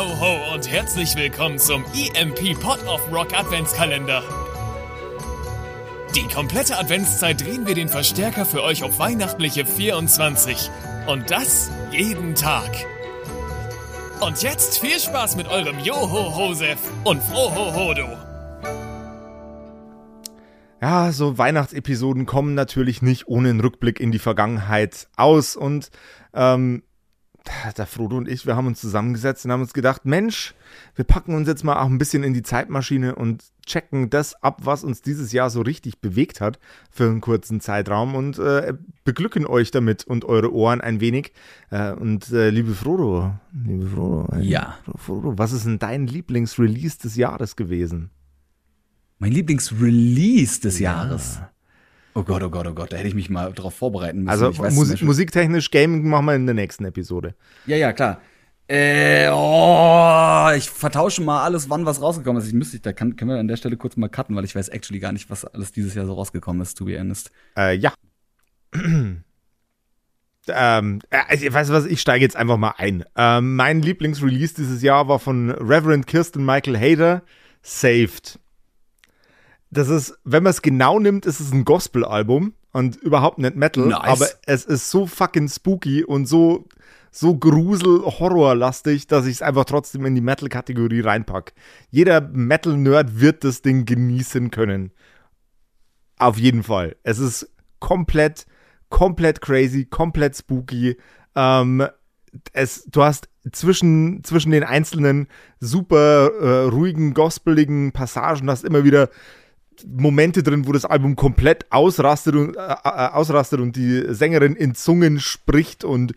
ho, ho und herzlich willkommen zum EMP Pot of Rock Adventskalender. Die komplette Adventszeit drehen wir den Verstärker für euch auf weihnachtliche 24. Und das jeden Tag. Und jetzt viel Spaß mit eurem Joho-Hosef und Froho-Hodo. Ja, so Weihnachtsepisoden kommen natürlich nicht ohne einen Rückblick in die Vergangenheit aus. Und ähm, der Frodo und ich, wir haben uns zusammengesetzt und haben uns gedacht, Mensch, wir packen uns jetzt mal auch ein bisschen in die Zeitmaschine und checken das ab, was uns dieses Jahr so richtig bewegt hat für einen kurzen Zeitraum und äh, beglücken euch damit und eure Ohren ein wenig. Äh, und äh, liebe Frodo, liebe Frodo, ja. Frodo, was ist denn dein Lieblingsrelease des Jahres gewesen? Mein Lieblingsrelease des Jahres. Oh Gott, oh Gott, oh Gott, da hätte ich mich mal drauf vorbereiten müssen. Also Musik, musiktechnisch, Gaming machen wir in der nächsten Episode. Ja, ja, klar. Äh, oh, ich vertausche mal alles, wann was rausgekommen ist. Ich müsste, da kann, können wir an der Stelle kurz mal cutten, weil ich weiß actually gar nicht, was alles dieses Jahr so rausgekommen ist, to be honest. Äh, ja. ähm, äh, ich weiß was, ich steige jetzt einfach mal ein. Ähm, mein Lieblingsrelease dieses Jahr war von Reverend Kirsten Michael Hader, Saved das ist, wenn man es genau nimmt, ist es ein Gospel-Album und überhaupt nicht Metal, nice. aber es ist so fucking spooky und so, so grusel-horrorlastig, dass ich es einfach trotzdem in die Metal-Kategorie reinpack. Jeder Metal-Nerd wird das Ding genießen können. Auf jeden Fall. Es ist komplett, komplett crazy, komplett spooky. Ähm, es, du hast zwischen, zwischen den einzelnen super äh, ruhigen, gospeligen Passagen hast immer wieder Momente drin, wo das Album komplett ausrastet und, äh, äh ausrastet und die Sängerin in Zungen spricht und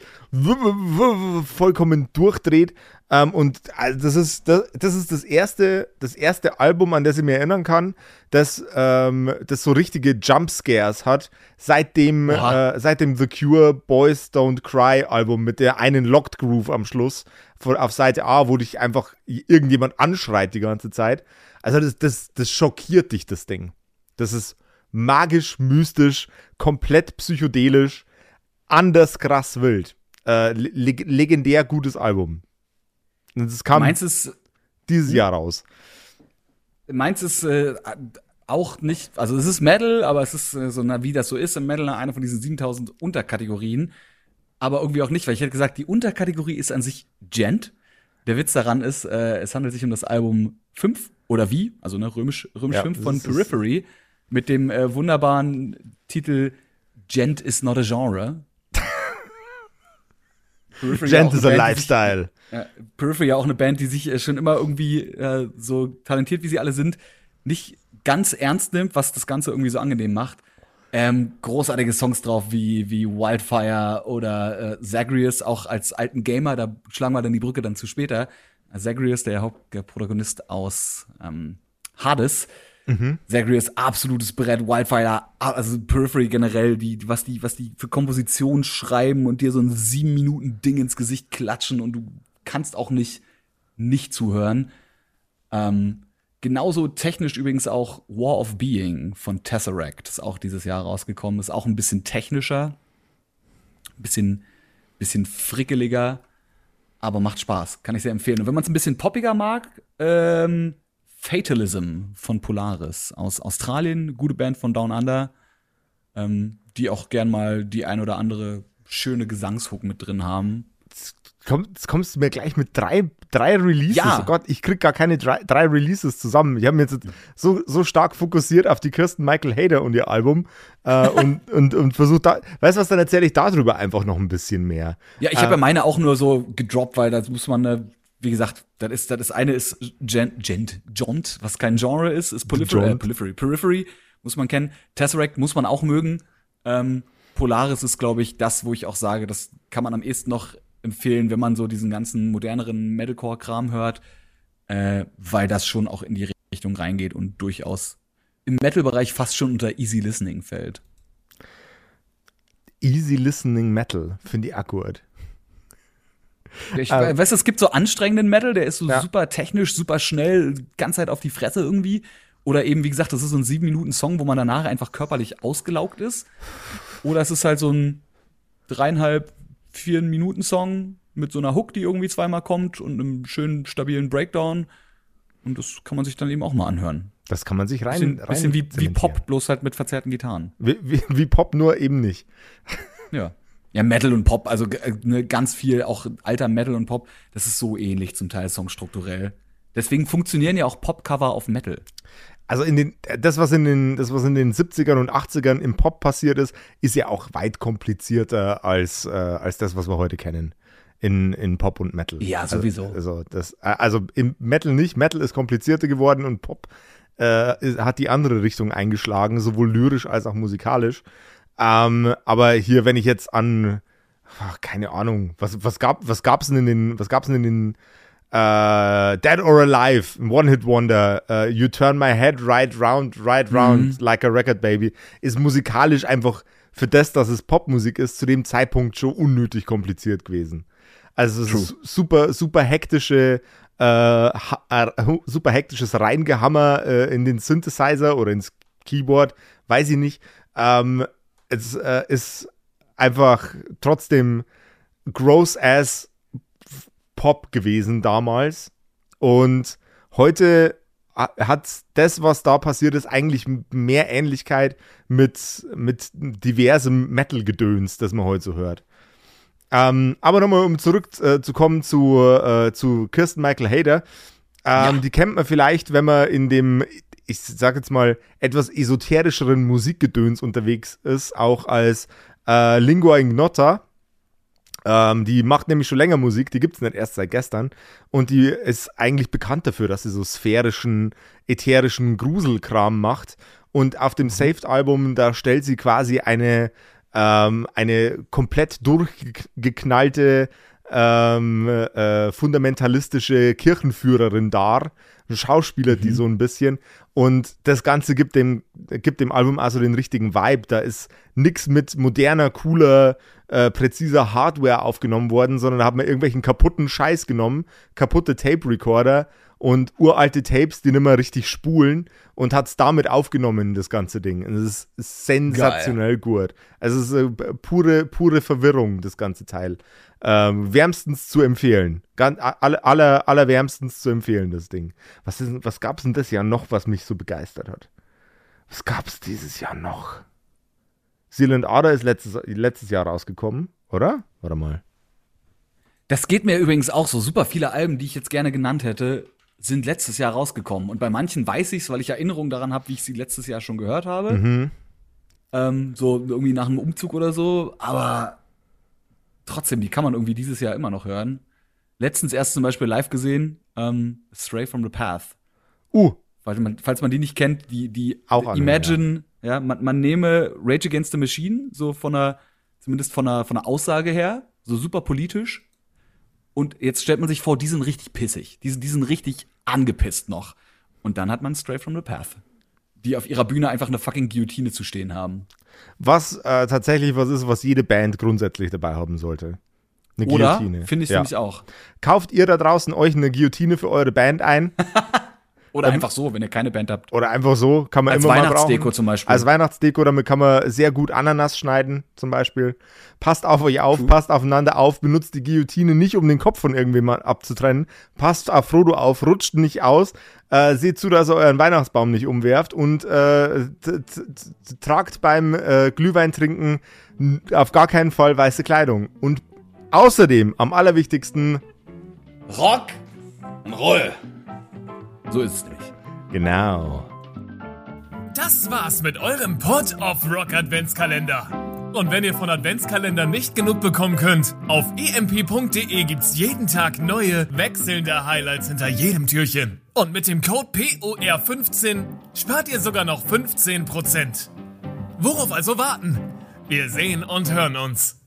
vollkommen durchdreht. Ähm, und also das, ist, das, das, ist das erste, das erste Album, an das ich mich erinnern kann, das, ähm, das so richtige Jumpscares hat, seit dem, äh, seit dem The Cure Boys Don't Cry Album mit der einen Locked Groove am Schluss auf Seite A, wo dich einfach irgendjemand anschreit die ganze Zeit. Also das, das, das schockiert dich, das Ding. Das ist magisch, mystisch, komplett psychedelisch, anders krass wild. Äh, le legendär gutes Album. Das kam es, dieses Jahr raus. Meins ist äh, auch nicht, also es ist Metal, aber es ist äh, so, na, wie das so ist im Metal, eine von diesen 7000 Unterkategorien. Aber irgendwie auch nicht, weil ich hätte gesagt, die Unterkategorie ist an sich Gent. Der Witz daran ist, äh, es handelt sich um das Album 5 oder wie, also ne, römisch, römisch ja, 5 von Periphery mit dem äh, wunderbaren Titel Gent is not a genre. Gent is a lifestyle. Ja, Periphery ja auch eine Band, die sich äh, schon immer irgendwie äh, so talentiert, wie sie alle sind, nicht ganz ernst nimmt, was das Ganze irgendwie so angenehm macht. Ähm, großartige Songs drauf wie, wie Wildfire oder äh, Zagreus, auch als alten Gamer, da schlagen wir dann die Brücke dann zu später. Zagreus, der Hauptprotagonist aus ähm, Hades. Mhm. Zagreus, absolutes Brett, Wildfire, also Periphery generell, die, was die, was die für Komposition schreiben und dir so ein sieben Minuten Ding ins Gesicht klatschen und du kannst auch nicht nicht zuhören. Ähm, genauso technisch übrigens auch War of Being von Tesseract, ist auch dieses Jahr rausgekommen, ist auch ein bisschen technischer, bisschen, bisschen frickeliger aber macht Spaß. Kann ich sehr empfehlen. Und wenn man es ein bisschen poppiger mag, ähm, Fatalism von Polaris aus Australien, gute Band von Down Under, ähm, die auch gern mal die ein oder andere schöne Gesangshook mit drin haben jetzt kommst du mir gleich mit drei, drei Releases. Ja. Oh Gott, ich krieg gar keine drei, drei Releases zusammen. Ich habe mich jetzt so, so stark fokussiert auf die Kirsten Michael Hader und ihr Album äh, und, und, und versucht da, weißt du was, dann erzähle ich darüber einfach noch ein bisschen mehr. Ja, ich habe ja äh, meine auch nur so gedroppt, weil da muss man, äh, wie gesagt, das ist, das eine ist Gent, Gent, Jont, was kein Genre ist, ist Periphery, äh, Periphery, Periphery, muss man kennen. Tesseract muss man auch mögen. Ähm, Polaris ist, glaube ich, das, wo ich auch sage, das kann man am ehesten noch empfehlen, wenn man so diesen ganzen moderneren Metalcore-Kram hört, äh, weil das schon auch in die Richtung reingeht und durchaus im Metal-Bereich fast schon unter Easy Listening fällt. Easy Listening Metal, finde ich awkward. Ich ähm, weiß, es gibt so anstrengenden Metal, der ist so ja. super technisch, super schnell, ganz Zeit auf die Fresse irgendwie. Oder eben, wie gesagt, das ist so ein sieben Minuten Song, wo man danach einfach körperlich ausgelaugt ist. Oder es ist halt so ein dreieinhalb vier Minuten Song mit so einer Hook, die irgendwie zweimal kommt und einem schönen stabilen Breakdown. Und das kann man sich dann eben auch mal anhören. Das kann man sich rein. Bisschen, rein bisschen wie, wie. Pop, bloß halt mit verzerrten Gitarren. Wie, wie, wie Pop, nur eben nicht. Ja. Ja, Metal und Pop, also äh, ne, ganz viel, auch alter Metal und Pop, das ist so ähnlich zum Teil songstrukturell. Deswegen funktionieren ja auch Popcover auf Metal. Also in den, das, was in den, das, was in den 70ern und 80ern im Pop passiert ist, ist ja auch weit komplizierter als, äh, als das, was wir heute kennen. In, in Pop und Metal. Ja, sowieso. Also, also, das, äh, also im Metal nicht. Metal ist komplizierter geworden und Pop äh, hat die andere Richtung eingeschlagen, sowohl lyrisch als auch musikalisch. Ähm, aber hier, wenn ich jetzt an, ach, keine Ahnung, was, was gab was gab's denn in den, was gab's denn in den äh, Dead or Alive, ein One-Hit-Wonder, äh, You Turn My Head Right Round, Right Round, Like a Record Baby, ist musikalisch einfach für das, dass es Popmusik ist, zu dem Zeitpunkt schon unnötig kompliziert gewesen. Also super, super hektische, äh, äh, super hektisches Reingehammer äh, in den Synthesizer oder ins Keyboard, weiß ich nicht. Ähm, es äh, ist einfach trotzdem gross ass Pop gewesen damals. Und heute ha- hat das, was da passiert ist, eigentlich mehr Ähnlichkeit mit, mit diversem Metal-Gedöns, das man heute so hört. Ähm, aber nochmal, um zurückzukommen äh, zu, äh, zu Kirsten Michael Hader. Ähm, Ja. Die kennt man vielleicht, wenn man in dem, ich sag jetzt mal, etwas esoterischeren Musikgedöns unterwegs ist, auch als äh, Lingua Ignota. Ähm, die macht nämlich schon länger Musik, die gibt es nicht erst seit gestern. Und die ist eigentlich bekannt dafür, dass sie so sphärischen, ätherischen Gruselkram macht. Und auf dem Saved-Album, da stellt sie quasi eine, ähm, eine komplett durchgeknallte, ähm, äh, fundamentalistische Kirchenführerin dar. Schauspieler, die so ein bisschen. Und das Ganze gibt dem, gibt dem Album also den richtigen Vibe. Da ist nichts mit moderner, cooler, äh, präziser Hardware aufgenommen worden, sondern da hat man irgendwelchen kaputten Scheiß genommen, kaputte Tape-Recorder und uralte Tapes, die nicht mehr richtig spulen und hat es damit aufgenommen, das ganze Ding. Und es ist sensationell gut. Also es ist äh, pure, pure Verwirrung, das ganze Teil. Ähm, wärmstens zu empfehlen. Ganz, aller, aller, allerwärmstens zu empfehlen, das Ding. Was, ist, was gab es denn das Jahr noch, was mich so begeistert hat? Was gab es dieses Jahr noch? Seal and Order ist letztes, letztes Jahr rausgekommen, oder? Warte mal. Das geht mir übrigens auch so. Super viele Alben, die ich jetzt gerne genannt hätte, sind letztes Jahr rausgekommen. Und bei manchen weiß ich es, weil ich Erinnerungen daran habe, wie ich sie letztes Jahr schon gehört habe. Ähm, so irgendwie nach einem Umzug oder so. Aber trotzdem, die kann man irgendwie dieses Jahr immer noch hören. Letztens erst zum Beispiel live gesehen, ähm, Stray from the Path. Uh, Falls man, falls man die nicht kennt, die, die Auch anhören, Imagine, ja, man, man nehme Rage Against the Machine, so von der, zumindest von der, von der Aussage her, so super politisch. Und jetzt stellt man sich vor, die sind richtig pissig. Die, sind- die sind richtig angepisst noch. Und dann hat man Stray from the Path. Die auf ihrer Bühne einfach eine fucking Guillotine zu stehen haben. was äh, tatsächlich was ist, was jede Band grundsätzlich dabei haben sollte. Eine Oder? Guillotine. Finde ich ja. nämlich auch. Kauft ihr da draußen euch eine Guillotine für eure Band ein? Oder einfach so, wenn ihr keine Band habt. Oder einfach so, kann man Als immer mal Weihnachtsdeko brauchen. zum Beispiel. Als Weihnachtsdeko, damit kann man sehr gut Ananas schneiden, zum Beispiel. Passt auf euch auf, passt aufeinander auf, benutzt die Guillotine nicht, um den Kopf von irgendjemand abzutrennen. Passt auf Frodo auf, rutscht nicht aus. Äh, seht zu, dass ihr euren Weihnachtsbaum nicht umwerft und äh, tragt beim äh, Glühwein trinken auf gar keinen Fall weiße Kleidung. Und außerdem, am allerwichtigsten, Rock und Roll. So ist es nämlich. genau. Das war's mit eurem Pod of Rock Adventskalender. Und wenn ihr von Adventskalendern nicht genug bekommen könnt, auf emp.de gibt's jeden Tag neue, wechselnde Highlights hinter jedem Türchen. Und mit dem Code POR15 spart ihr sogar noch 15%. Worauf also warten? Wir sehen und hören uns.